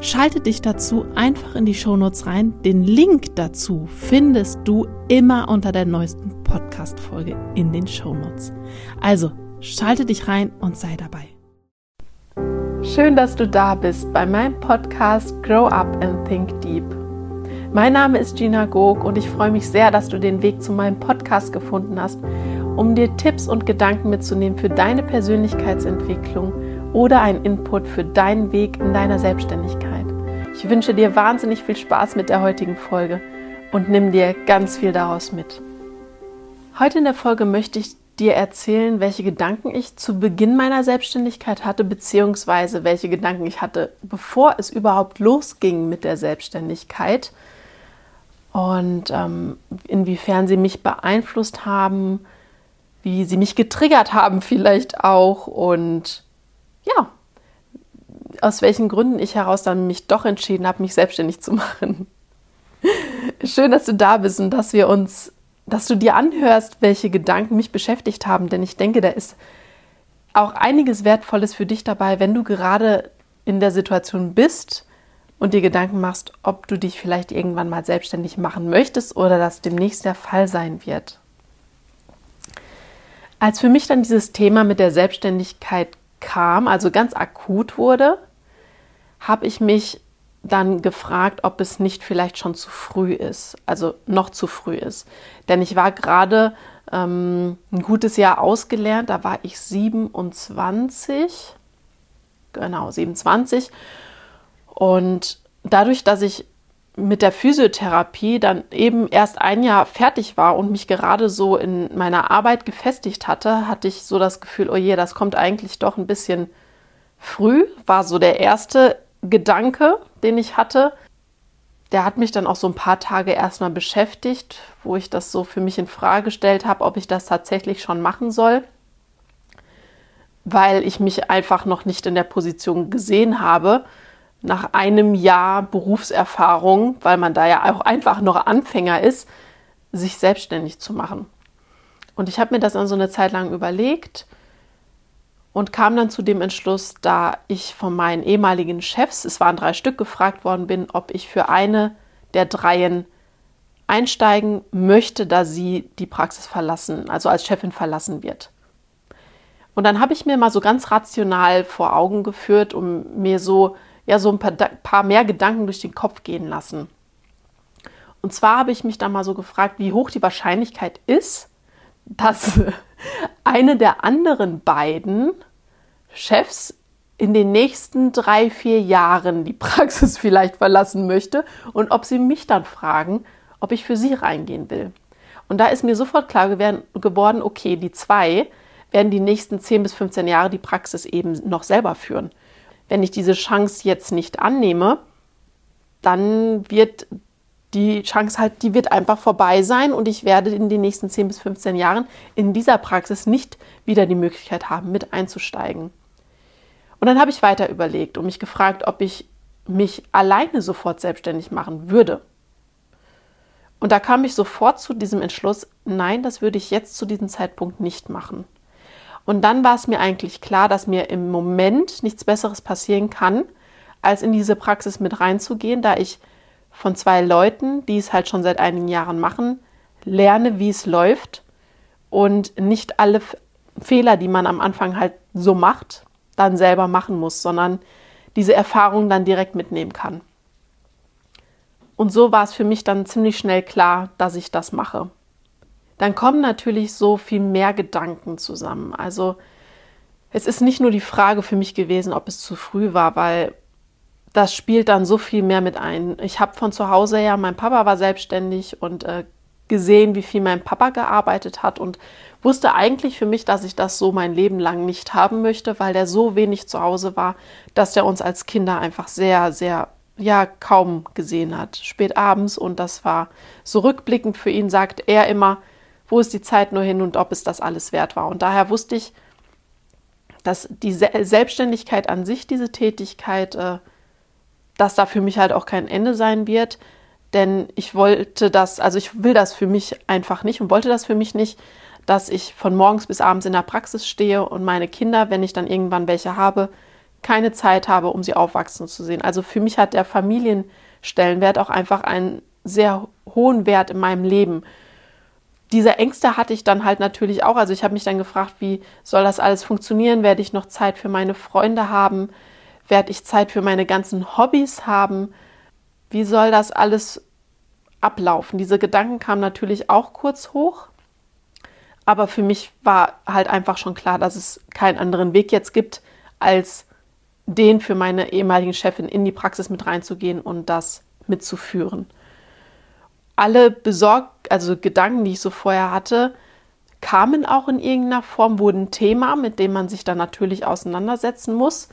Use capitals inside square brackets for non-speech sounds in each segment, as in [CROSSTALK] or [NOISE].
Schalte dich dazu einfach in die Shownotes rein. Den Link dazu findest du immer unter der neuesten Podcast-Folge in den Shownotes. Also, schalte dich rein und sei dabei. Schön, dass du da bist bei meinem Podcast Grow Up and Think Deep. Mein Name ist Gina Gog und ich freue mich sehr, dass du den Weg zu meinem Podcast gefunden hast, um dir Tipps und Gedanken mitzunehmen für deine Persönlichkeitsentwicklung oder einen Input für deinen Weg in deiner Selbstständigkeit. Ich wünsche dir wahnsinnig viel Spaß mit der heutigen Folge und nimm dir ganz viel daraus mit. Heute in der Folge möchte ich dir erzählen, welche Gedanken ich zu Beginn meiner Selbstständigkeit hatte, beziehungsweise welche Gedanken ich hatte, bevor es überhaupt losging mit der Selbstständigkeit und ähm, inwiefern sie mich beeinflusst haben, wie sie mich getriggert haben vielleicht auch und ja, aus welchen Gründen ich heraus dann mich doch entschieden habe, mich selbstständig zu machen. Schön, dass du da bist und dass wir uns, dass du dir anhörst, welche Gedanken mich beschäftigt haben, denn ich denke, da ist auch einiges Wertvolles für dich dabei, wenn du gerade in der Situation bist und dir Gedanken machst, ob du dich vielleicht irgendwann mal selbstständig machen möchtest oder das demnächst der Fall sein wird. Als für mich dann dieses Thema mit der Selbstständigkeit kam, also ganz akut wurde, habe ich mich dann gefragt, ob es nicht vielleicht schon zu früh ist, also noch zu früh ist. Denn ich war gerade ähm, ein gutes Jahr ausgelernt, da war ich 27, genau 27. Und dadurch, dass ich mit der Physiotherapie dann eben erst ein Jahr fertig war und mich gerade so in meiner Arbeit gefestigt hatte, hatte ich so das Gefühl, oh je, das kommt eigentlich doch ein bisschen früh, war so der erste Gedanke, den ich hatte. Der hat mich dann auch so ein paar Tage erstmal beschäftigt, wo ich das so für mich in Frage gestellt habe, ob ich das tatsächlich schon machen soll, weil ich mich einfach noch nicht in der Position gesehen habe, nach einem Jahr Berufserfahrung, weil man da ja auch einfach noch Anfänger ist, sich selbstständig zu machen. Und ich habe mir das dann so eine Zeit lang überlegt und kam dann zu dem Entschluss, da ich von meinen ehemaligen Chefs, es waren drei Stück, gefragt worden bin, ob ich für eine der dreien einsteigen möchte, da sie die Praxis verlassen, also als Chefin verlassen wird. Und dann habe ich mir mal so ganz rational vor Augen geführt, um mir so ja so ein paar, paar mehr Gedanken durch den Kopf gehen lassen. Und zwar habe ich mich da mal so gefragt, wie hoch die Wahrscheinlichkeit ist, dass [LAUGHS] eine der anderen beiden Chefs in den nächsten drei, vier Jahren die Praxis [LAUGHS] vielleicht verlassen möchte und ob sie mich dann fragen, ob ich für sie reingehen will. Und da ist mir sofort klar geworden, okay, die zwei werden die nächsten 10 bis 15 Jahre die Praxis eben noch selber führen wenn ich diese Chance jetzt nicht annehme, dann wird die Chance halt, die wird einfach vorbei sein und ich werde in den nächsten 10 bis 15 Jahren in dieser Praxis nicht wieder die Möglichkeit haben, mit einzusteigen. Und dann habe ich weiter überlegt und mich gefragt, ob ich mich alleine sofort selbstständig machen würde. Und da kam ich sofort zu diesem Entschluss, nein, das würde ich jetzt zu diesem Zeitpunkt nicht machen. Und dann war es mir eigentlich klar, dass mir im Moment nichts Besseres passieren kann, als in diese Praxis mit reinzugehen, da ich von zwei Leuten, die es halt schon seit einigen Jahren machen, lerne, wie es läuft und nicht alle Fehler, die man am Anfang halt so macht, dann selber machen muss, sondern diese Erfahrung dann direkt mitnehmen kann. Und so war es für mich dann ziemlich schnell klar, dass ich das mache dann kommen natürlich so viel mehr Gedanken zusammen. Also es ist nicht nur die Frage für mich gewesen, ob es zu früh war, weil das spielt dann so viel mehr mit ein. Ich habe von zu Hause her, mein Papa war selbstständig und äh, gesehen, wie viel mein Papa gearbeitet hat und wusste eigentlich für mich, dass ich das so mein Leben lang nicht haben möchte, weil der so wenig zu Hause war, dass der uns als Kinder einfach sehr, sehr ja kaum gesehen hat, spät abends. Und das war so rückblickend für ihn, sagt er immer, wo ist die Zeit nur hin und ob es das alles wert war. Und daher wusste ich, dass die Selbstständigkeit an sich, diese Tätigkeit, äh, dass da für mich halt auch kein Ende sein wird. Denn ich wollte das, also ich will das für mich einfach nicht und wollte das für mich nicht, dass ich von morgens bis abends in der Praxis stehe und meine Kinder, wenn ich dann irgendwann welche habe, keine Zeit habe, um sie aufwachsen zu sehen. Also für mich hat der Familienstellenwert auch einfach einen sehr hohen Wert in meinem Leben. Diese Ängste hatte ich dann halt natürlich auch. Also ich habe mich dann gefragt, wie soll das alles funktionieren? Werde ich noch Zeit für meine Freunde haben? Werde ich Zeit für meine ganzen Hobbys haben? Wie soll das alles ablaufen? Diese Gedanken kamen natürlich auch kurz hoch. Aber für mich war halt einfach schon klar, dass es keinen anderen Weg jetzt gibt, als den für meine ehemaligen Chefin in die Praxis mit reinzugehen und das mitzuführen. Alle besorgt, also Gedanken, die ich so vorher hatte, kamen auch in irgendeiner Form, wurden Thema, mit dem man sich dann natürlich auseinandersetzen muss.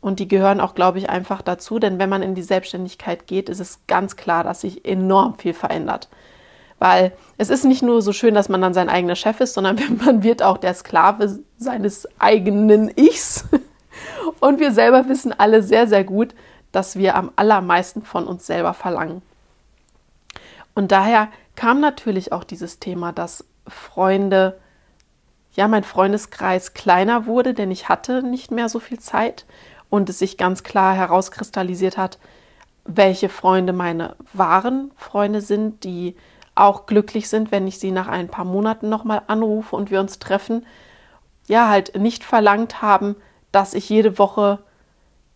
Und die gehören auch, glaube ich, einfach dazu, denn wenn man in die Selbstständigkeit geht, ist es ganz klar, dass sich enorm viel verändert. Weil es ist nicht nur so schön, dass man dann sein eigener Chef ist, sondern [LAUGHS] man wird auch der Sklave seines eigenen Ichs. [LAUGHS] Und wir selber wissen alle sehr, sehr gut, dass wir am allermeisten von uns selber verlangen. Und daher kam natürlich auch dieses Thema, dass Freunde, ja, mein Freundeskreis kleiner wurde, denn ich hatte nicht mehr so viel Zeit und es sich ganz klar herauskristallisiert hat, welche Freunde meine wahren Freunde sind, die auch glücklich sind, wenn ich sie nach ein paar Monaten nochmal anrufe und wir uns treffen. Ja, halt nicht verlangt haben, dass ich jede Woche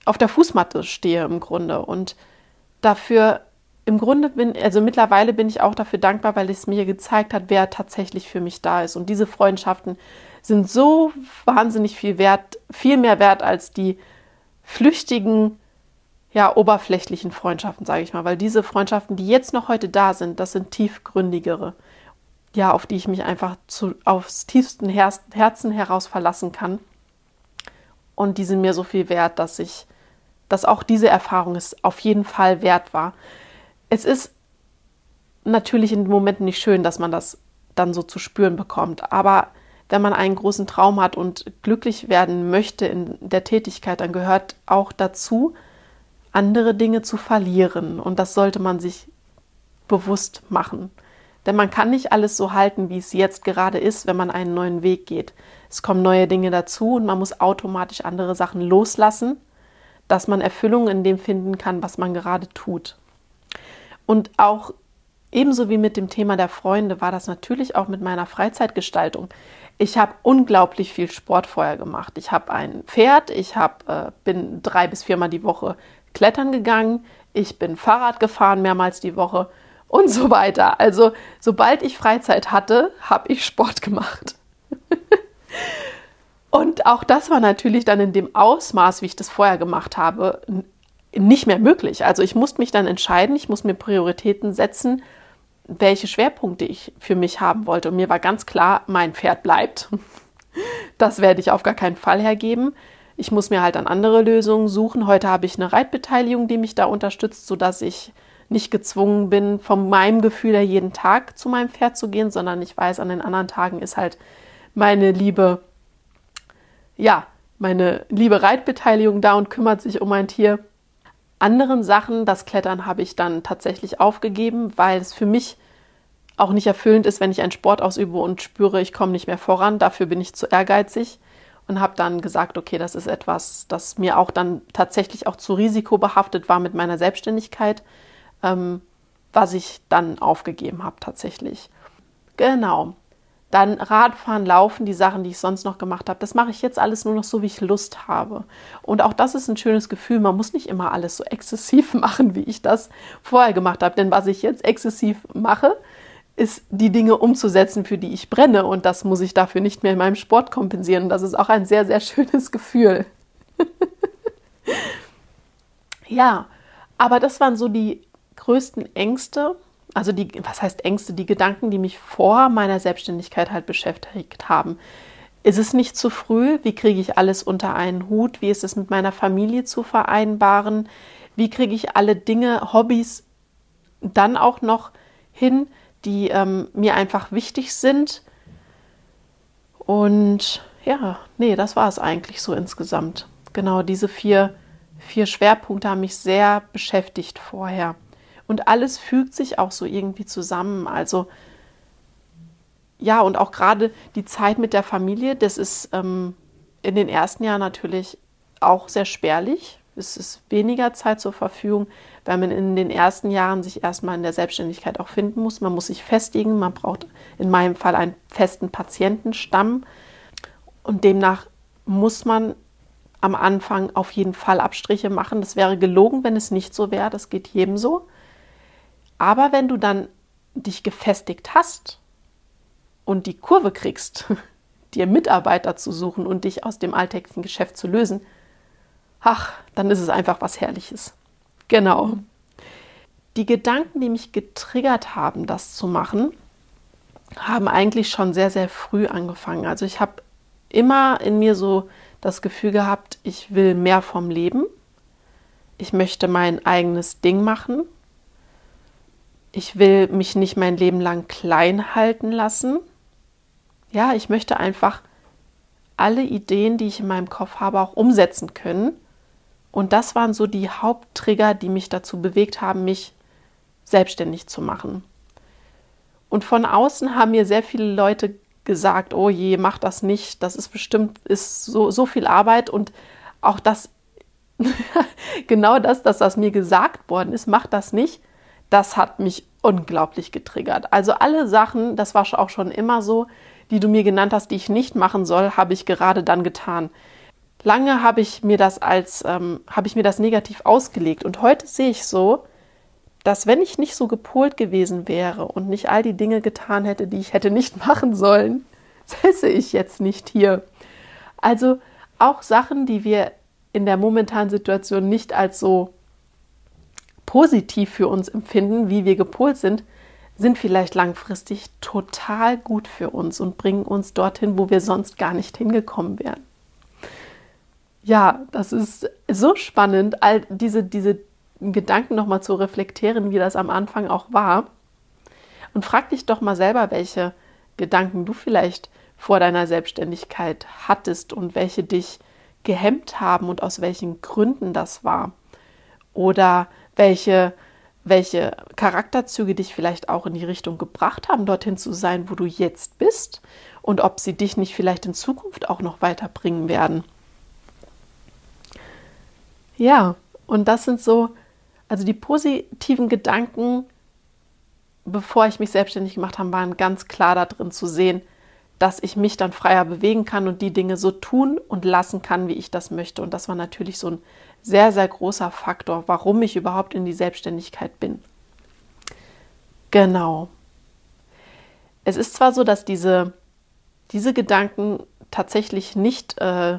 auf der Fußmatte stehe im Grunde. Und dafür, im Grunde bin, also mittlerweile bin ich auch dafür dankbar, weil es mir gezeigt hat, wer tatsächlich für mich da ist. Und diese Freundschaften sind so wahnsinnig viel wert, viel mehr wert als die flüchtigen, ja, oberflächlichen Freundschaften, sage ich mal. Weil diese Freundschaften, die jetzt noch heute da sind, das sind tiefgründigere, ja, auf die ich mich einfach zu, aufs tiefsten Herzen heraus verlassen kann. Und die sind mir so viel wert, dass ich, dass auch diese Erfahrung es auf jeden Fall wert war. Es ist natürlich in Momenten nicht schön, dass man das dann so zu spüren bekommt. Aber wenn man einen großen Traum hat und glücklich werden möchte in der Tätigkeit, dann gehört auch dazu, andere Dinge zu verlieren. Und das sollte man sich bewusst machen. Denn man kann nicht alles so halten, wie es jetzt gerade ist, wenn man einen neuen Weg geht. Es kommen neue Dinge dazu und man muss automatisch andere Sachen loslassen, dass man Erfüllung in dem finden kann, was man gerade tut. Und auch ebenso wie mit dem Thema der Freunde war das natürlich auch mit meiner Freizeitgestaltung. Ich habe unglaublich viel Sport vorher gemacht. Ich habe ein Pferd, ich hab, äh, bin drei bis viermal die Woche klettern gegangen, ich bin Fahrrad gefahren mehrmals die Woche und so weiter. Also sobald ich Freizeit hatte, habe ich Sport gemacht. [LAUGHS] und auch das war natürlich dann in dem Ausmaß, wie ich das vorher gemacht habe, nicht mehr möglich. Also ich musste mich dann entscheiden, ich muss mir Prioritäten setzen, welche Schwerpunkte ich für mich haben wollte. Und mir war ganz klar, mein Pferd bleibt. [LAUGHS] Das werde ich auf gar keinen Fall hergeben. Ich muss mir halt an andere Lösungen suchen. Heute habe ich eine Reitbeteiligung, die mich da unterstützt, sodass ich nicht gezwungen bin, von meinem Gefühl her jeden Tag zu meinem Pferd zu gehen, sondern ich weiß, an den anderen Tagen ist halt meine liebe, ja, meine liebe Reitbeteiligung da und kümmert sich um mein Tier. Anderen Sachen, das Klettern habe ich dann tatsächlich aufgegeben, weil es für mich auch nicht erfüllend ist, wenn ich einen Sport ausübe und spüre, ich komme nicht mehr voran. Dafür bin ich zu ehrgeizig und habe dann gesagt, okay, das ist etwas, das mir auch dann tatsächlich auch zu risikobehaftet war mit meiner Selbstständigkeit ähm, was ich dann aufgegeben habe tatsächlich. Genau. Dann Radfahren, Laufen, die Sachen, die ich sonst noch gemacht habe, das mache ich jetzt alles nur noch so, wie ich Lust habe. Und auch das ist ein schönes Gefühl. Man muss nicht immer alles so [LAUGHS] exzessiv machen, wie ich das vorher gemacht habe. Denn was ich jetzt exzessiv mache, ist die Dinge umzusetzen, für die ich brenne. Und das muss ich dafür nicht mehr in meinem Sport kompensieren. Das ist auch ein sehr, sehr schönes Gefühl. [LAUGHS] ja, aber das waren so die größten Ängste, also die, was heißt Ängste, die Gedanken, die mich vor meiner Selbstständigkeit halt beschäftigt haben. Ist es nicht zu früh? Wie kriege ich alles unter einen Hut? Wie ist es mit meiner Familie zu vereinbaren? Wie kriege ich alle Dinge, Hobbys dann auch noch hin, die ähm, mir einfach wichtig sind? Und ja, nee, das war es eigentlich so insgesamt. Genau, diese vier, vier Schwerpunkte haben mich sehr beschäftigt vorher. Und alles fügt sich auch so irgendwie zusammen. Also ja, und auch gerade die Zeit mit der Familie, das ist ähm, in den ersten Jahren natürlich auch sehr spärlich. Es ist weniger Zeit zur Verfügung, weil man in den ersten Jahren sich erstmal in der Selbstständigkeit auch finden muss. Man muss sich festigen, man braucht in meinem Fall einen festen Patientenstamm und demnach muss man am Anfang auf jeden Fall Abstriche machen. Das wäre gelogen, wenn es nicht so wäre. Das geht jedem so. Aber wenn du dann dich gefestigt hast und die Kurve kriegst, [LAUGHS] dir Mitarbeiter zu suchen und dich aus dem alltäglichen Geschäft zu lösen, ach, dann ist es einfach was Herrliches. Genau. Die Gedanken, die mich getriggert haben, das zu machen, haben eigentlich schon sehr, sehr früh angefangen. Also ich habe immer in mir so das Gefühl gehabt, ich will mehr vom Leben. Ich möchte mein eigenes Ding machen. Ich will mich nicht mein Leben lang klein halten lassen ja, ich möchte einfach alle Ideen, die ich in meinem Kopf habe, auch umsetzen können. Und das waren so die Haupttrigger, die mich dazu bewegt haben, mich selbstständig zu machen. Und von außen haben mir sehr viele Leute gesagt, oh je, mach das nicht, das ist bestimmt ist so, so viel Arbeit und auch das, [LAUGHS] genau das, dass das mir gesagt worden ist, mach das nicht, das hat mich unglaublich getriggert. Also alle Sachen, das war auch schon immer so, die du mir genannt hast, die ich nicht machen soll, habe ich gerade dann getan. Lange habe ich mir das als ähm, habe ich mir das negativ ausgelegt und heute sehe ich so, dass wenn ich nicht so gepolt gewesen wäre und nicht all die Dinge getan hätte, die ich hätte nicht [LAUGHS] machen sollen, säße ich jetzt nicht hier. Also auch Sachen, die wir in der momentanen Situation nicht als so positiv für uns empfinden, wie wir gepolt sind, sind vielleicht langfristig total gut für uns und bringen uns dorthin, wo wir sonst gar nicht hingekommen wären. Ja, das ist so spannend, all diese, diese Gedanken nochmal zu reflektieren, wie das am Anfang auch war. Und frag dich doch mal selber, welche Gedanken du vielleicht vor deiner Selbstständigkeit hattest und welche dich gehemmt haben und aus welchen Gründen das war. Oder welche welche Charakterzüge dich vielleicht auch in die Richtung gebracht haben, dorthin zu sein, wo du jetzt bist und ob sie dich nicht vielleicht in Zukunft auch noch weiterbringen werden. Ja, und das sind so, also die positiven Gedanken, bevor ich mich selbstständig gemacht habe, waren ganz klar da drin zu sehen, dass ich mich dann freier bewegen kann und die Dinge so tun und lassen kann, wie ich das möchte. Und das war natürlich so ein sehr, sehr großer Faktor, warum ich überhaupt in die Selbstständigkeit bin. Genau. Es ist zwar so, dass diese, diese Gedanken tatsächlich nicht äh,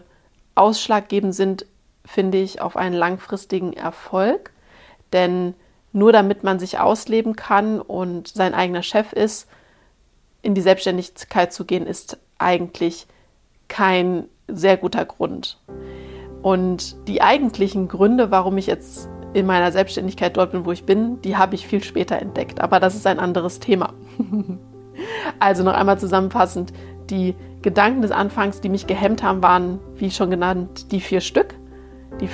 ausschlaggebend sind, finde ich, auf einen langfristigen Erfolg, denn nur damit man sich ausleben kann und sein eigener Chef ist, in die Selbstständigkeit zu gehen, ist eigentlich kein sehr guter Grund. Und die eigentlichen Gründe, warum ich jetzt in meiner Selbstständigkeit dort bin, wo ich bin, die habe ich viel später entdeckt. Aber das ist ein anderes Thema. [LAUGHS] also noch einmal zusammenfassend, die Gedanken des Anfangs, die mich gehemmt haben, waren, wie schon genannt, die vier Stück. Die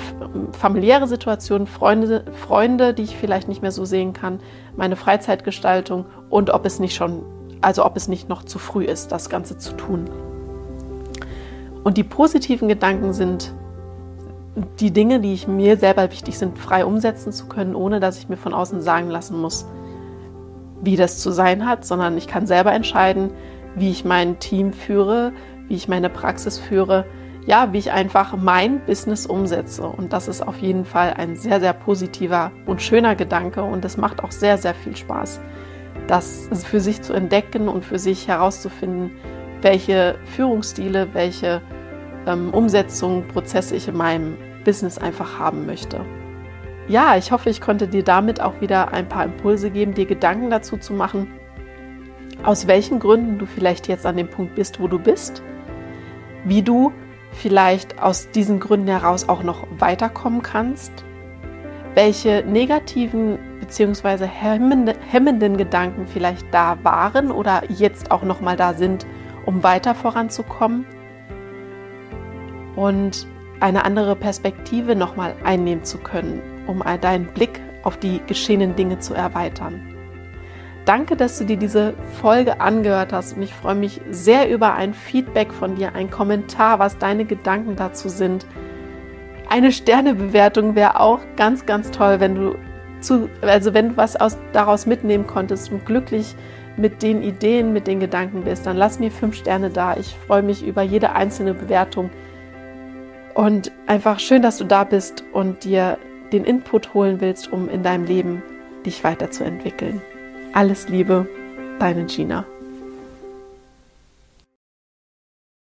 familiäre Situation, Freunde, Freunde, die ich vielleicht nicht mehr so sehen kann, meine Freizeitgestaltung und ob es nicht schon, also ob es nicht noch zu früh ist, das Ganze zu tun. Und die positiven Gedanken sind die Dinge, die ich mir selber wichtig sind, frei umsetzen zu können, ohne dass ich mir von außen sagen lassen muss, wie das zu sein hat, sondern ich kann selber entscheiden, wie ich mein Team führe, wie ich meine Praxis führe, ja, wie ich einfach mein Business umsetze. Und das ist auf jeden Fall ein sehr, sehr positiver und schöner Gedanke und es macht auch sehr, sehr viel Spaß, das für sich zu entdecken und für sich herauszufinden, welche Führungsstile, welche ähm, Umsetzung, Prozesse ich in meinem Business einfach haben möchte. Ja, ich hoffe, ich konnte dir damit auch wieder ein paar Impulse geben, dir Gedanken dazu zu machen, aus welchen Gründen du vielleicht jetzt an dem Punkt bist, wo du bist, wie du vielleicht aus diesen Gründen heraus auch noch weiterkommen kannst, welche negativen bzw. Hemmende, hemmenden Gedanken vielleicht da waren oder jetzt auch nochmal da sind, um weiter voranzukommen und eine andere Perspektive nochmal einnehmen zu können, um deinen Blick auf die geschehenen Dinge zu erweitern. Danke, dass du dir diese Folge angehört hast und ich freue mich sehr über ein Feedback von dir, ein Kommentar, was deine Gedanken dazu sind. Eine Sternebewertung wäre auch ganz, ganz toll, wenn du zu, also wenn du was aus, daraus mitnehmen konntest und glücklich mit den Ideen, mit den Gedanken bist, dann lass mir fünf Sterne da. Ich freue mich über jede einzelne Bewertung. Und einfach schön, dass du da bist und dir den Input holen willst, um in deinem Leben dich weiterzuentwickeln. Alles Liebe, deine Gina.